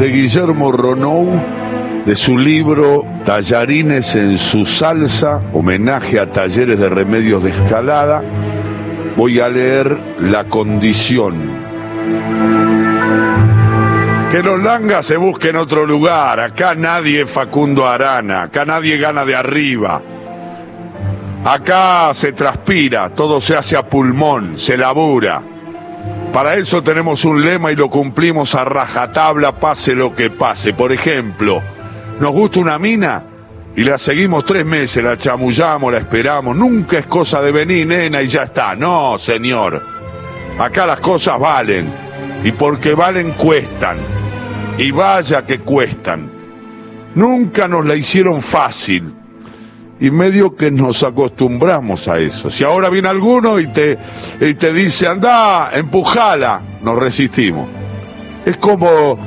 de Guillermo Ronou, de su libro Tallarines en su salsa, homenaje a talleres de remedios de escalada, voy a leer La condición. Que los langas se busquen otro lugar, acá nadie Facundo Arana, acá nadie gana de arriba. Acá se transpira, todo se hace a pulmón, se labura. Para eso tenemos un lema y lo cumplimos a rajatabla, pase lo que pase. Por ejemplo, nos gusta una mina y la seguimos tres meses, la chamullamos, la esperamos. Nunca es cosa de venir, nena, y ya está. No, señor. Acá las cosas valen. Y porque valen, cuestan. Y vaya que cuestan. Nunca nos la hicieron fácil y medio que nos acostumbramos a eso. Si ahora viene alguno y te, y te dice, anda, empujala, nos resistimos. Es como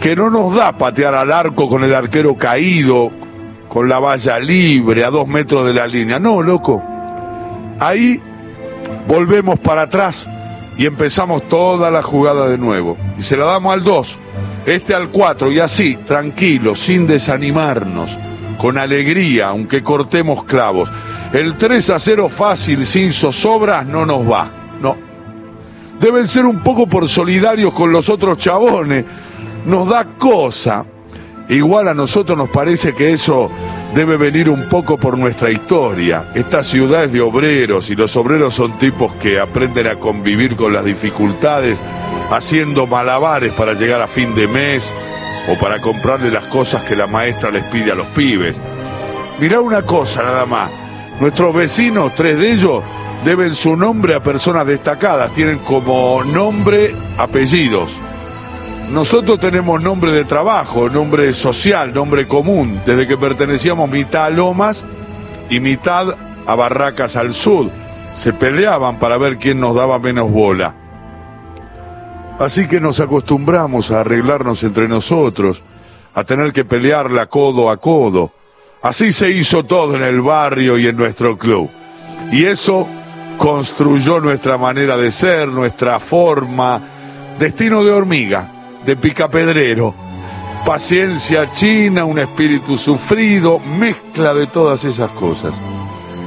que no nos da patear al arco con el arquero caído, con la valla libre, a dos metros de la línea. No, loco. Ahí volvemos para atrás y empezamos toda la jugada de nuevo. Y se la damos al 2, este al 4 y así, tranquilo, sin desanimarnos con alegría, aunque cortemos clavos. El 3 a 0 fácil, sin zozobras, no nos va. No. Deben ser un poco por solidarios con los otros chabones. Nos da cosa. Igual a nosotros nos parece que eso debe venir un poco por nuestra historia. Esta ciudad es de obreros y los obreros son tipos que aprenden a convivir con las dificultades haciendo malabares para llegar a fin de mes o para comprarle las cosas que la maestra les pide a los pibes. Mirá una cosa nada más, nuestros vecinos, tres de ellos, deben su nombre a personas destacadas, tienen como nombre apellidos. Nosotros tenemos nombre de trabajo, nombre social, nombre común, desde que pertenecíamos mitad a Lomas y mitad a Barracas al Sur. Se peleaban para ver quién nos daba menos bola. Así que nos acostumbramos a arreglarnos entre nosotros, a tener que pelearla codo a codo. Así se hizo todo en el barrio y en nuestro club. Y eso construyó nuestra manera de ser, nuestra forma, destino de hormiga, de picapedrero, paciencia china, un espíritu sufrido, mezcla de todas esas cosas.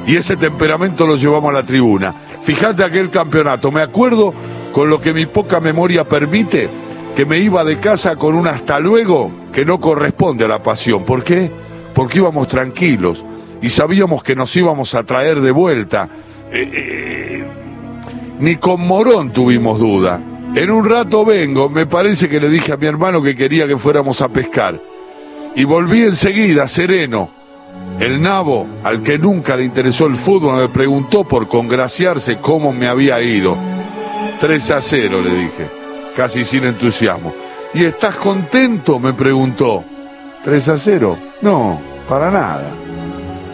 Y ese temperamento lo llevamos a la tribuna. Fíjate aquel campeonato, me acuerdo con lo que mi poca memoria permite, que me iba de casa con un hasta luego que no corresponde a la pasión. ¿Por qué? Porque íbamos tranquilos y sabíamos que nos íbamos a traer de vuelta. Eh, eh, ni con Morón tuvimos duda. En un rato vengo, me parece que le dije a mi hermano que quería que fuéramos a pescar. Y volví enseguida, sereno. El nabo, al que nunca le interesó el fútbol, me preguntó por congraciarse cómo me había ido. 3 a 0, le dije, casi sin entusiasmo. ¿Y estás contento? me preguntó. 3 a 0. No, para nada.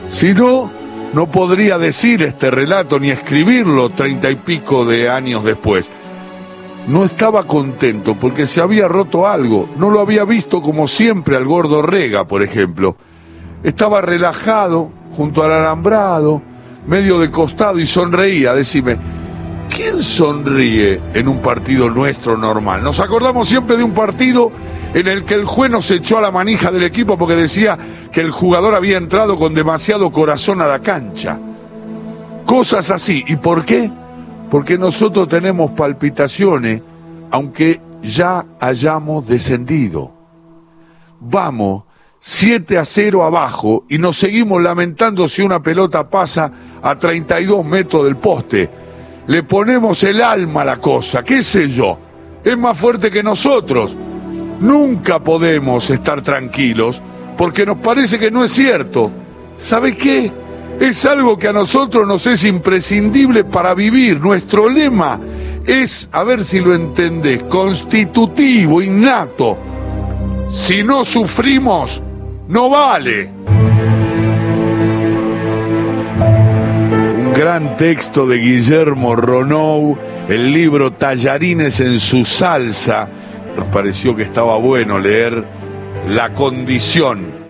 Si no, no podría decir este relato ni escribirlo treinta y pico de años después. No estaba contento porque se había roto algo. No lo había visto como siempre al gordo Rega, por ejemplo. Estaba relajado junto al alambrado, medio de costado y sonreía. Decime, ¿Quién sonríe en un partido nuestro normal? Nos acordamos siempre de un partido en el que el juez nos echó a la manija del equipo porque decía que el jugador había entrado con demasiado corazón a la cancha. Cosas así. ¿Y por qué? Porque nosotros tenemos palpitaciones aunque ya hayamos descendido. Vamos 7 a 0 abajo y nos seguimos lamentando si una pelota pasa a 32 metros del poste le ponemos el alma a la cosa, qué sé yo, es más fuerte que nosotros. Nunca podemos estar tranquilos porque nos parece que no es cierto. ¿Sabe qué? Es algo que a nosotros nos es imprescindible para vivir. Nuestro lema es, a ver si lo entendés, constitutivo, innato. Si no sufrimos, no vale. Gran texto de Guillermo Ronou, el libro Tallarines en su salsa. Nos pareció que estaba bueno leer La condición